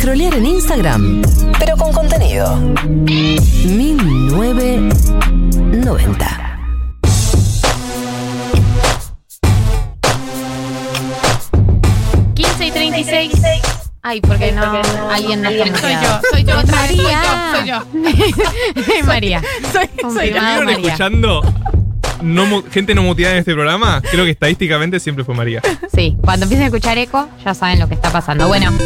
scrollear en Instagram, pero con contenido. 1990. y 36. Ay, porque no, alguien no está Soy yo, soy yo otra vez, soy María. yo, soy yo. María. Soy, soy ¿Estuvieron María. escuchando no gente no muteada en este programa? Creo que estadísticamente siempre fue María. Sí, cuando empiecen a escuchar eco, ya saben lo que está pasando. Bueno,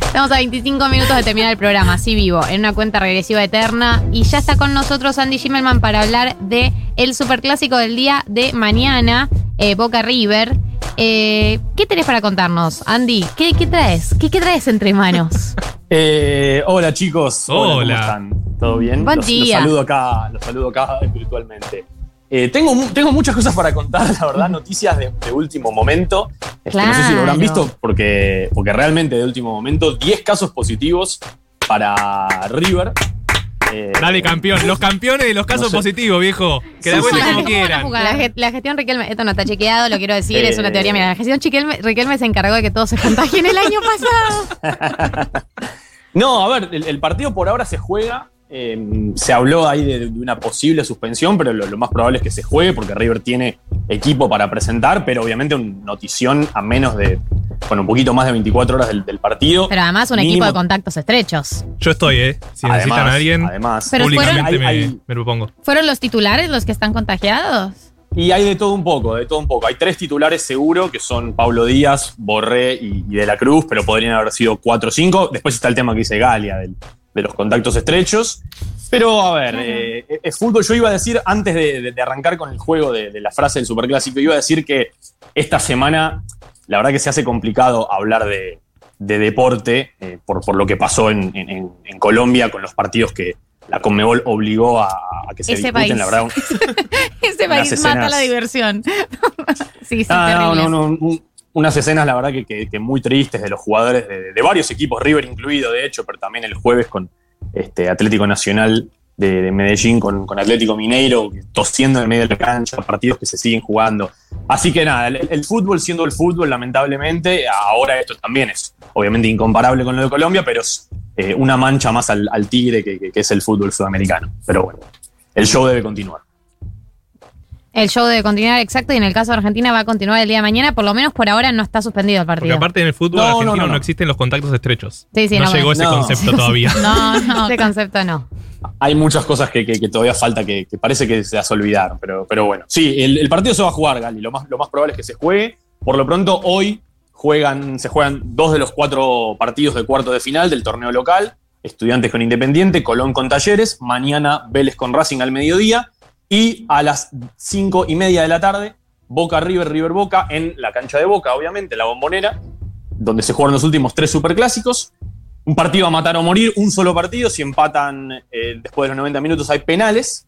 estamos a 25 minutos de terminar el programa, así vivo, en una cuenta regresiva eterna. Y ya está con nosotros Andy Schimmelman para hablar de el superclásico del día de mañana, eh, Boca River. Eh, ¿Qué tenés para contarnos, Andy? ¿Qué, qué traes? ¿Qué, qué traes entre manos? Eh, hola chicos, Hola. ¿cómo están? ¿Todo bien? Buen los, día. Los saludo acá, los saludo acá virtualmente. Eh, tengo, tengo muchas cosas para contar, la verdad, noticias de, de último momento. Este, No sé si lo habrán visto, porque, porque realmente de último momento, 10 casos positivos para River. Eh, Dale, campeón. Los campeones de los casos No sé. positivos, viejo. Que la Sí, cuenten sí. como ¿Cómo van a quieran. La, ge- la gestión Riquelme, esto no está chequeado, lo quiero decir, es una Eh. teoría. Mira, la gestión Riquelme, Riquelme se encargó de que todos se contagien el año pasado. No, a ver, el, el partido por ahora se juega. Eh, se habló ahí de, de una posible suspensión, pero lo, lo más probable es que se juegue porque River tiene equipo para presentar, pero obviamente una notición a menos de, bueno, un poquito más de 24 horas del, del partido. Pero además un Mínimo- equipo de contactos estrechos. Yo estoy, ¿eh? Si necesitan a alguien, Además, Pero públicamente fueron- me, hay- hay- me propongo. ¿Fueron los titulares los que están contagiados? Y hay de todo un poco, de todo un poco. Hay tres titulares seguro, que son Pablo Díaz, Borré y, y De la Cruz, pero podrían haber sido cuatro o cinco. Después está el tema que dice Galia, del- de los contactos estrechos. Pero a ver, eh, es fútbol. Yo iba a decir, antes de, de- de arrancar con el juego de, de la frase del Superclásico, iba a decir que esta semana, la verdad que se hace complicado hablar de, de deporte eh, por, por lo que pasó en, en- en- en Colombia con los partidos que la Conmebol obligó a, a que se Ese disputen. país. La verdad, Ese país mata la diversión. sí, sí, Ah, no, no, no, un- unas escenas, la verdad, que, muy tristes de los jugadores de, de varios equipos, River incluido, de hecho, pero también el jueves con este Atlético Nacional de, de Medellín, con, Atlético Mineiro, tosiendo en medio de la cancha, partidos que se siguen jugando. Así que nada, el, fútbol siendo el fútbol, lamentablemente, ahora esto también es obviamente incomparable con lo de Colombia, pero es eh, una mancha más al, tigre que es el fútbol sudamericano. Pero bueno, el show debe continuar. El show debe continuar exacto y en el caso de Argentina va a continuar el día de mañana. Por lo menos por ahora no está suspendido el Porque partido. aparte en el fútbol No, no, argentino no, no, no. existen los contactos estrechos. Sí, sí, no, no, llegó ese no. concepto todavía. No, no, ese concepto no. hay muchas cosas que, que- que todavía falta que, que parece que se las olvidaron, pero, pero bueno. Sí, el, el partido se va a jugar, Gali. Lo más, lo más probable es que se juegue. Por lo pronto, hoy juegan, se juegan dos de los cuatro partidos de cuarto de final del torneo local. Estudiantes con Independiente, Colón con Talleres, mañana Vélez con Racing al mediodía y a las cinco y media de la tarde, Boca River, River Boca en la cancha de Boca, obviamente, la bombonera, donde se jugaron los últimos tres superclásicos. Un partido a matar o morir, un solo partido. Si empatan eh, después de los 90 minutos hay penales.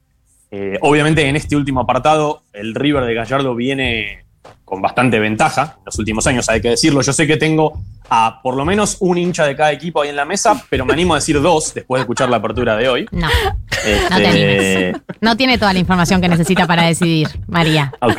Eh, obviamente en este último apartado el River de Gallardo viene con bastante ventaja en los últimos años, hay que decirlo. Yo sé que tengo a por lo menos un hincha de cada equipo ahí en la mesa, pero me animo a decir dos después de escuchar la apertura de hoy. No, Este, no te animes. No tiene toda la información que necesita para decidir, María. Ok.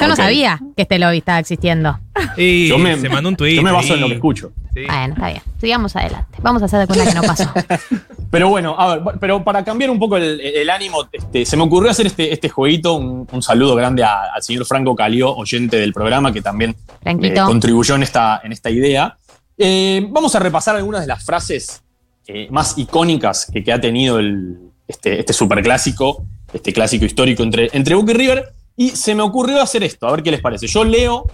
Yo no sabía que este lobby estaba existiendo. Y Yo me, se mandó un tweet. yo me baso en lo que escucho. Sí. Bueno, está bien. Sigamos adelante. Vamos a hacer de cuenta que no pasó. Pero bueno, a ver, pero para cambiar un poco el, el ánimo, este, se me ocurrió hacer este, este jueguito. Un, un saludo grande a- al señor Franco Calió, oyente del programa, que también eh, contribuyó en esta, en esta idea. Eh, vamos a repasar algunas de las frases eh, más icónicas que, que ha tenido el, este, este superclásico, este clásico histórico entre, entre Boca y River. Y se me ocurrió hacer esto, a ver qué les parece. Yo leo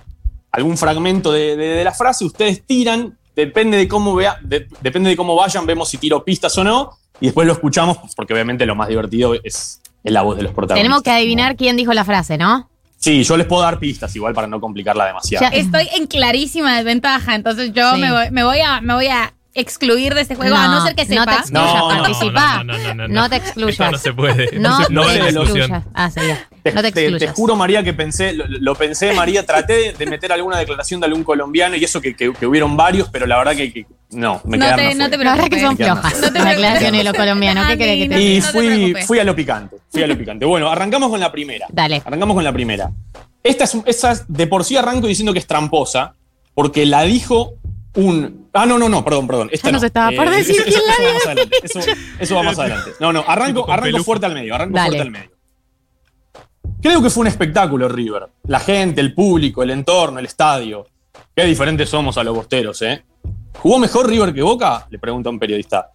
algún fragmento de, de- de la frase, ustedes tiran, depende de cómo vea, de- depende de cómo vayan, vemos si tiro pistas o no, y después lo escuchamos, porque obviamente lo más divertido es, es la voz de los protagonistas. Tenemos que adivinar quién dijo la frase, ¿no? Sí, yo les puedo dar pistas igual para no complicarla demasiado. Ya- Estoy en clarísima desventaja, entonces yo Sí. me, voy, me, voy a, me voy a excluir de este juego, a no ser que no sepa. te excluyas, No, no, participá. no, no, no, no, No no. te excluyas. Esto no se puede. No, se- te no discusión. excluyas. Ah, sí. Te, No te te- te juro, María, que pensé, lo, lo pensé, María, traté de, meter alguna declaración de algún colombiano y eso que, que- que hubieron varios, pero la verdad que, que no, me No quedaron te- no te La verdad que son flojas. No te Las declaraciones de los colombianos. ¿Qué querés que te? Y no te fui, fui a lo picante, fui a lo picante. Bueno, arrancamos con la primera. Dale. Arrancamos con la primera. Esta es, esta es- de por sí arranco diciendo que es tramposa, porque la dijo un. Ah, no, no, no, perdón, perdón. Esta Ya nos no. estaba por decir eso, quién eso la va más adelante. Eso, eso va más adelante. No, no, arranco, arranco fuerte al medio, arranco Dale. fuerte al medio. Creo que fue un espectáculo River. La gente, el público, el entorno, el estadio. Qué diferentes somos a los bosteros, ¿eh? ¿Jugó mejor River que Boca? Le pregunta un periodista.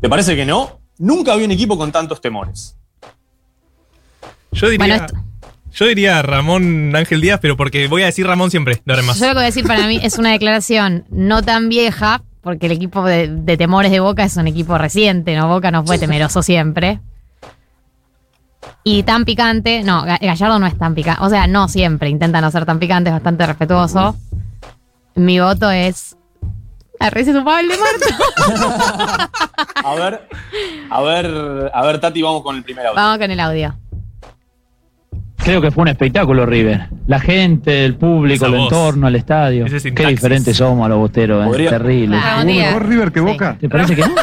¿Te parece que no? Nunca había un equipo con tantos temores. Yo diría, Bueno, yo diría Ramón Ángel Díaz, pero porque voy a decir Ramón siempre, de ahora más. Yo lo que voy a decir para mí es una declaración no tan vieja, porque el equipo de, de temores de Boca es un equipo reciente, ¿no? Boca no fue temeroso siempre. Y tan picante, no, Ga- Gallardo no es tan picante, o sea, no siempre, intenta no ser tan picante, es bastante respetuoso. Mi voto es... A Pablo Marta. A ver, a ver, a ver, Tati, vamos con el primer audio. Vamos con el audio. Creo que fue un espectáculo, River. La gente, el público, Esa el voz. entorno, el estadio. Ese Qué sintaxis. diferentes somos a los bosteros, ¿eh? Podría- Terrible. Claro. ¿Jugó Díaz. mejor River que Sí. Boca? ¿Te parece que no?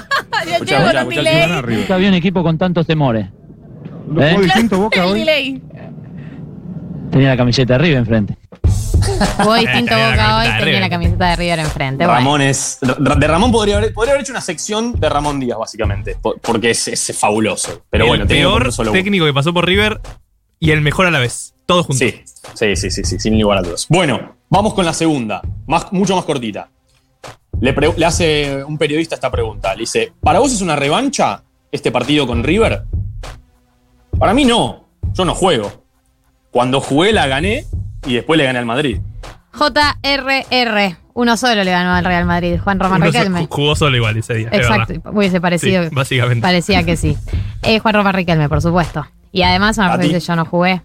Escuchá, escuchá, escuchá el Gana River. Nunca había un equipo con tantos temores. ¿Lo ¿Eh? jugó distinto Boca El hoy? delay. Tenía la camiseta de River enfrente. Jugó distinto tenía la Boca camiseta hoy, de tenía River. la camiseta de River enfrente. bueno. Ramón es. De Ramón podría haber, podría haber hecho una sección de Ramón Díaz, básicamente. po- Porque es, es fabuloso. Pero el bueno, tenía que peor solo uno. técnico que pasó por River y el mejor a la vez. Todos juntos. Sí, sí, sí, sí, sí, sin lugar a dudas. Bueno, vamos con la segunda, más, mucho más cortita. Le, pre- le hace un periodista esta pregunta. Le dice: ¿Para vos es una revancha este partido con River? Para mí no. Yo no juego. Cuando jugué la gané y después le gané al Madrid. JRR. Uno solo le ganó al Real Madrid, Juan Román Uno Riquelme. jugó solo igual ese día. Exacto, hubiese parecido. Sí, básicamente. Parecía que sí. Eh, Juan Román Riquelme, por supuesto. Y además, una A ti. que yo no jugué.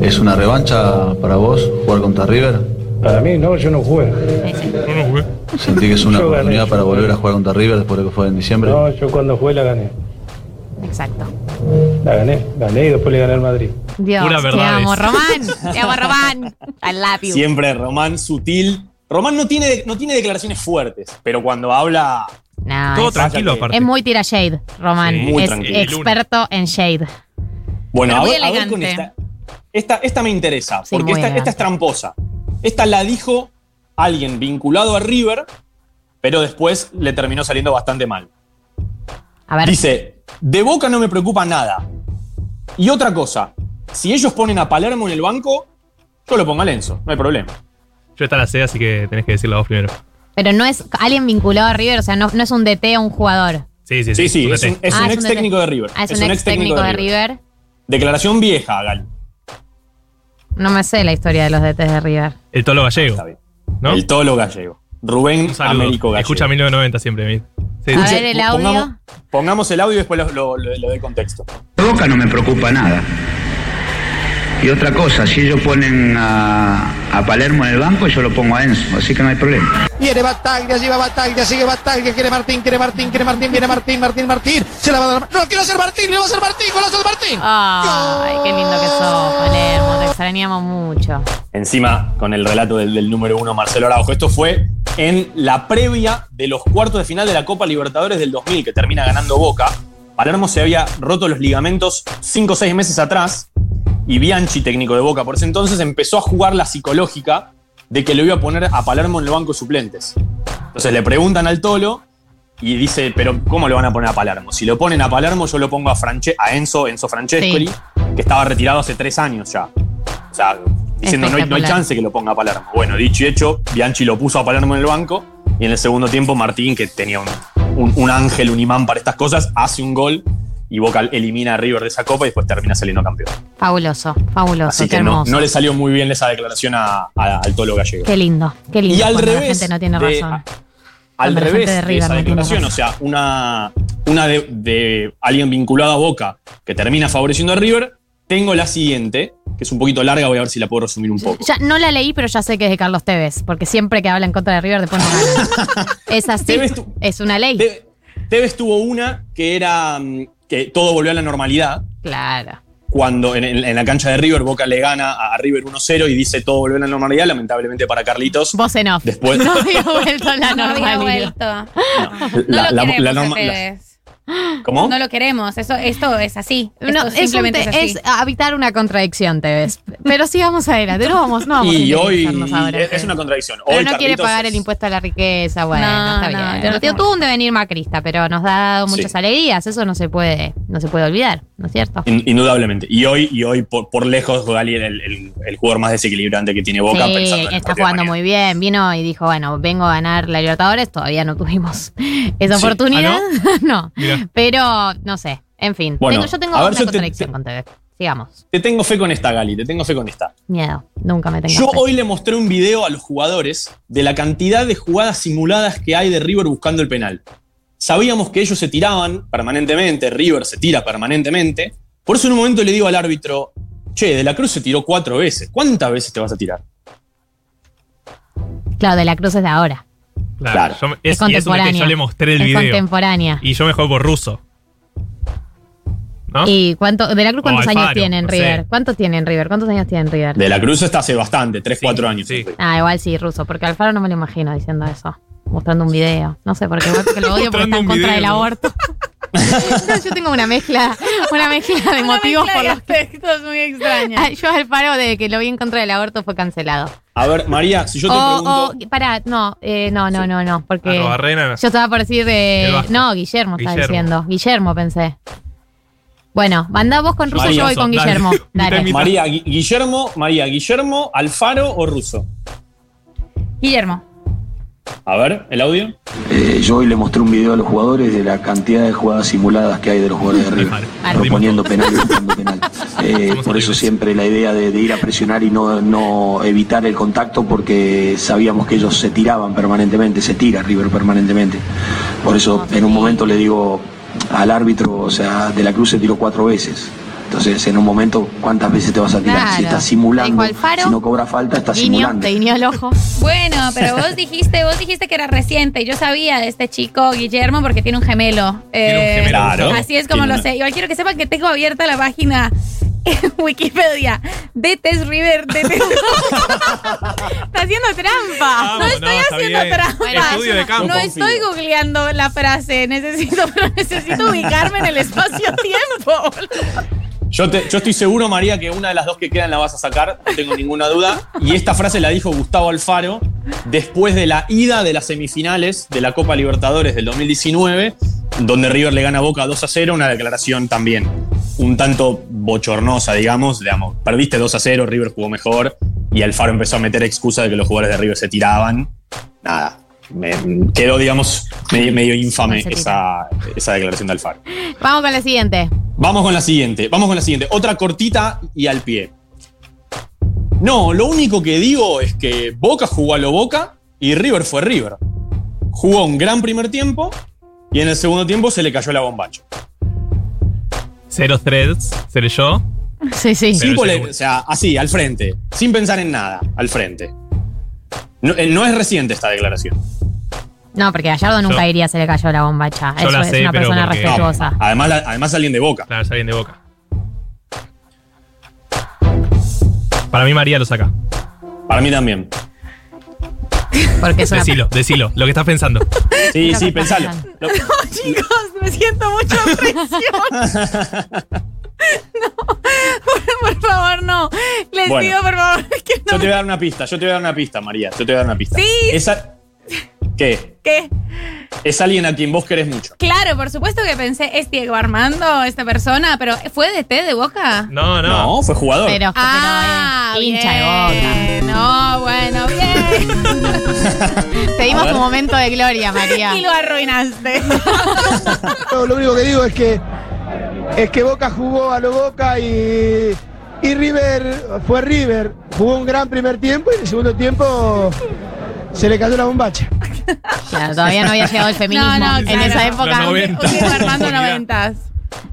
¿Es una revancha para vos jugar contra River? Para mí no, yo no jugué. No, no jugué. ¿Sentí que es una Yo oportunidad para volver gané. a jugar contra River después de que fue en diciembre? No, yo cuando jugué la gané. Exacto. La gané, gané y después le gané al Madrid. Dios, Pura te verdades. amo, Román. Te amo, Román. I love you. Siempre Román sutil. Román no tiene, no tiene declaraciones fuertes, pero cuando habla. No, Todo es, tranquilo aparte. es muy tira shade, Román. Sí, muy es tranquilo. experto en shade. Bueno, a muy ver, a ver con elegante. esta, esta. Esta me interesa, Sí, porque esta, esta es tramposa. Esta la dijo alguien vinculado a River, pero después le terminó saliendo bastante mal. A ver, Dice, de Boca no me preocupa nada. Y otra cosa, si ellos ponen a Palermo en el banco, yo lo pongo a Lenzo, no hay problema. Yo esta la sé, así que tenés que decirla vos primero. Pero no es alguien vinculado a River, o sea, no, no es un DT o un jugador. Sí, sí, Sí, sí, tú es un, es Ah, un es ex técnico de River. Ah, es, un ex técnico de River. Declaración vieja, Gal. No me sé la historia de los DTs de River. El Tolo Gallego. Está bien. ¿No? El Tolo Gallego. Rubén. Américo Gallego. Escucha 1990 siempre. mi- Sí, A ver, el audio. Pongamos, pongamos el audio y después lo, lo, lo- lo doy contexto. Boca no me preocupa nada. Y otra cosa, si ellos ponen a, a Palermo en el banco, yo lo pongo a Enzo, así que no hay problema. Viene Bataglia, lleva Bataglia, sigue Bataglia, quiere Martín, quiere Martín, quiere Martín, viene Martín, Martín, Martín. Se la va a dar. No, quiero ser Martín, le va a ser Martín, golazo de Martín. Ay, qué lindo que sos, Palermo. Te extrañamos mucho. Encima, con el relato del, del número uno, Marcelo Araujo. Esto fue en la previa de los cuartos de final de la Copa Libertadores del 2000, que termina ganando Boca. Palermo se había roto los ligamentos 5 o 6 meses atrás y Bianchi, técnico de Boca por ese entonces, empezó a jugar la psicológica de que le iba a poner a Palermo en el banco de suplentes. Entonces le preguntan al Tolo y dice, pero ¿cómo le van a poner a Palermo? Si lo ponen a Palermo, yo lo pongo a, Franche- a Enzo, Enzo Francescoli, Sí. que estaba retirado hace tres años ya. O sea, diciendo no hay, no hay chance que lo ponga a Palermo. Bueno, dicho y hecho, Bianchi lo puso a Palermo en el banco y en el segundo tiempo Martín, que tenía un, un- un ángel, un imán para estas cosas, hace un gol y Boca elimina a River de esa copa y después termina saliendo campeón. Fabuloso, fabuloso, Así que no, no le salió muy bien esa declaración a- a- al Tolo Gallego. Qué lindo, qué lindo. Y al revés. la gente no tiene de- razón. Al Cuando revés de de, esa declaración, o sea, una, una de, de alguien vinculado a Boca que termina favoreciendo a River, tengo la siguiente, que es un poquito larga, voy a ver si la puedo resumir un poco. Ya no la leí, pero ya sé que es de Carlos Tevez, porque siempre que habla en contra de River después no gana. es así, es una ley. Te- Tevez tuvo una que era mm, que todo volvió a la normalidad. Claro. Cuando en, en- en la cancha de River, Boca le gana a, a River 1-0 y dice todo volvió a la normalidad, lamentablemente para Carlitos. Vos en off. Después- No había vuelto la No había normalidad. vuelto. No, No la, lo la- queremos la norma-. ¿Cómo? No lo queremos. Eso, esto es así. Esto No, es, un simplemente te- es así. es habitar una contradicción, te ves. Pero sí vamos adelante. No vamos, no vamos a y hoy independizarnos ahora, es, una contradicción. Pero Hoy no quiere pagar es- el impuesto a la riqueza, bueno, No, está no, bien. no tuvo un devenir macrista, pero nos ha dado muchas Sí. alegrías, eso no se puede, no se puede olvidar, ¿no es cierto? In- Indudablemente. Y hoy, y hoy por, por lejos, Gali es el, el- el jugador más desequilibrante que tiene Boca. sí, pensando en el está jugando muy bien. Vino y dijo, bueno, vengo a ganar la Libertadores. Todavía no tuvimos esa Sí. oportunidad. no? Mirá. Pero, no sé. En fin. Bueno, Tengo- yo tengo a ver, una yo contradicción te- con TV. Sigamos. Te tengo fe con esta, Gali, te tengo fe con esta. Miedo. Nunca me tengo Yo fe. hoy le mostré un video a los jugadores de la cantidad de jugadas simuladas que hay de River buscando el penal. Sabíamos que ellos se tiraban permanentemente, River se tira permanentemente. Por eso en un momento le digo al árbitro, che, De la Cruz se tiró cuatro veces. ¿Cuántas veces te vas a tirar? Claro, de la Cruz es de ahora. Claro. Claro. yo me- Es, y que contemporánea. yo le mostré el es video. contemporánea. Y yo me juego por ruso. ¿No? ¿Y cuánto, de la Cruz cuántos años tiene en no sé. River? ¿Cuántos tiene en River? ¿Cuántos años tiene en River? De la Cruz está hace bastante, 3, 4 años. sí. Ah, igual sí, ruso, porque Alfaro no me lo imagino diciendo eso. Mostrando un video. No sé, porque lo odio porque está en contra video. del aborto. Yo tengo una mezcla, una mezcla de Una motivos mezcla por de los que. aspectos muy extraña. Ah, Yo Alfaro, de que lo vi en contra del aborto, fue cancelado. A ver, María, si yo te O, pregunto. o, pará, no, eh, no, no, no, no, porque. Yo estaba por decir de. El. No, Guillermo estaba Guillermo. diciendo. Guillermo pensé. Bueno, mandá vos con Russo, María, yo voy con. Guillermo. Dale. María, Gui- Guillermo, María, Guillermo, Alfaro o Russo. Guillermo. A ver, el audio. Eh, yo hoy le mostré un video a los jugadores de la cantidad de jugadas simuladas que hay de los jugadores de River, proponiendo penal y buscando penal. Eh, por eso siempre la idea de, de ir a presionar y no, no evitar el contacto porque sabíamos que ellos se tiraban permanentemente, se tira River permanentemente. Por eso en un momento le digo al árbitro, o sea, de la Cruz se tiró cuatro veces. Entonces, en un momento, ¿cuántas veces te vas a tirar? Claro. Si estás simulando, Alfaro, si no cobra falta, estás Guiño, simulando. te guiñó el ojo. Bueno, pero vos dijiste, vos dijiste que era reciente. Yo sabía de este chico Guillermo porque tiene un gemelo. Tiene un Eh, gemelo. Claro. Así es como Tiene lo una- sé. Igual quiero que sepan que tengo abierta la página en Wikipedia de Tess River. De Tess- Está haciendo trampa. no Vamos, estoy haciendo bien. trampa. Estudio de campo. No confío. estoy googleando la frase. Necesito, pero necesito ubicarme en el espacio-tiempo. Yo, estoy seguro, María, que una de las dos que quedan la vas a sacar, no tengo ninguna duda. Y esta frase la dijo Gustavo Alfaro después de la ida de las semifinales de la Copa Libertadores del 2019, donde River le gana Boca 2 a 0, una declaración también un tanto bochornosa, digamos. digamos perdiste 2 a 0, River jugó mejor y Alfaro empezó a meter excusa de que los jugadores de River se tiraban. Nada, me, quedó, digamos, medio, medio infame esa, esa declaración de Alfaro. Vamos con la siguiente. Vamos con la siguiente, vamos con la siguiente. Otra cortita y al pie. No, lo único que digo es que Boca jugó a lo Boca y River fue River. Jugó un gran primer tiempo y en el segundo tiempo se le cayó la bombacha. Cero threads, seré yo. Sí, sí. O sea, así, al frente, sin pensar en nada, al frente. No, eh, no es reciente esta declaración. No, porque Gallardo nunca Yo- iría, se le cayó la bombacha. Yo Eso la es sé, una persona porque- respetuosa. Además, la- además alguien de Boca. Claro, es alguien de boca. Para mí María lo saca. Para mí también. Porque es una Decilo, decilo, lo que estás pensando. Sí, sí, pensalo. Lo- Chicos, me siento mucha presión. No, por, por favor, no. Les Bueno. pido, por favor, que no Yo te voy a dar una pista, yo te voy a dar una pista, María. Yo te voy a dar una pista. Sí. Esa, ¿Qué? ¿Qué? Es alguien a quien vos querés mucho. Claro, por supuesto que pensé, es Diego Armando, esta persona, pero ¿fue de té de boca? No, no. No, fue jugador. Pero, Ah, pero, eh, hincha bien. No, bueno, bien. de boca. Te dimos un momento de gloria, María. y lo arruinaste. Yo lo único que digo es que es que Boca jugó a lo Boca y, y River fue River. Jugó un gran primer tiempo y en el segundo tiempo se le cayó la bombacha. Claro, todavía no había llegado el feminismo No, no, en claro. esa época. Los 90. Un Diego Armando noventas.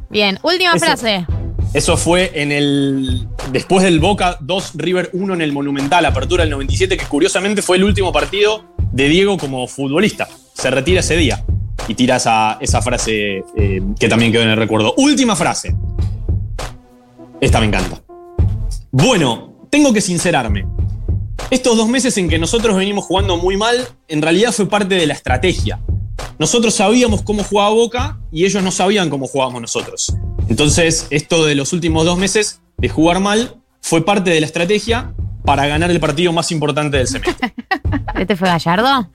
Bien, última Eso. frase. Eso fue en el. Después del Boca 2 River 1 en el Monumental, apertura del 97, que curiosamente fue el último partido de Diego como futbolista. Se retira ese día y tira esa, esa frase eh, que también quedó en el recuerdo. Última frase. Esta me encanta. Bueno, tengo que sincerarme. Estos dos meses en que nosotros venimos jugando muy mal, en realidad fue parte de la estrategia. nosotros sabíamos cómo jugaba Boca y ellos no sabían cómo jugábamos nosotros. Entonces, esto de los últimos dos meses de jugar mal fue parte de la estrategia para ganar el partido más importante del semestre. ¿Este fue Gallardo?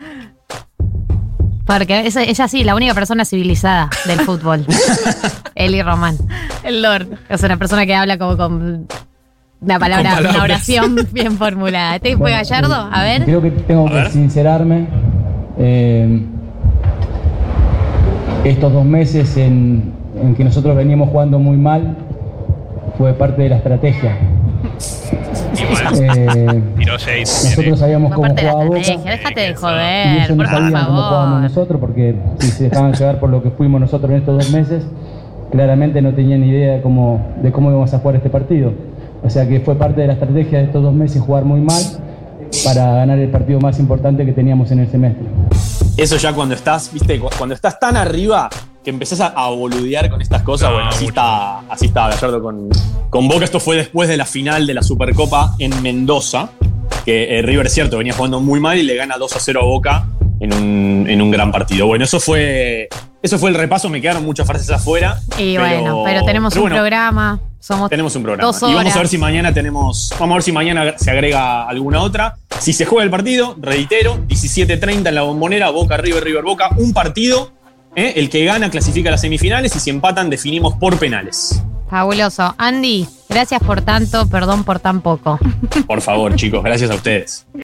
Porque es, ella sí, la única persona civilizada del fútbol. Eli Román. El Lord. Es una persona que habla como con una palabra, una oración bien formulada. ¿Este fue Bueno, Gallardo? A ver. Creo que tengo que sincerarme. Eh, estos dos meses en, en que nosotros veníamos jugando muy mal fue parte de la estrategia. Eh, nosotros sabíamos cómo de jugaba Boca. Déjate de y joder, ellos no por sabían cómo jugábamos favor. nosotros porque si se dejaban llevar por lo que fuimos nosotros en estos dos meses, claramente no tenían ni idea de cómo, de cómo íbamos a jugar este partido. O sea que fue parte de la estrategia de estos dos meses jugar muy mal para ganar el partido más importante que teníamos en el semestre. Eso ya cuando estás, viste, Cu- cuando estás tan arriba que empezás a, a boludear con estas cosas, No, bueno, así mucho. está, así está Gallardo con, con Boca. Esto fue después de la final de la Supercopa en Mendoza, que eh, River, cierto, venía jugando muy mal y le gana 2 a 0 a Boca en un, en un gran partido. Bueno, eso fue, eso fue el repaso, me quedaron muchas frases afuera. Y bueno, pero tenemos pero un bueno, programa. Somos Tenemos un programa. Y vamos a ver si mañana tenemos. Vamos a ver si mañana se agrega alguna otra. Si se juega el partido, reitero, 17.30 en la bombonera, Boca, River, River, Boca. Un partido. ¿eh? El que gana clasifica a las semifinales y si empatan, definimos por penales. fabuloso. Andy, gracias por tanto, perdón por tan poco. Por favor, chicos, gracias a ustedes.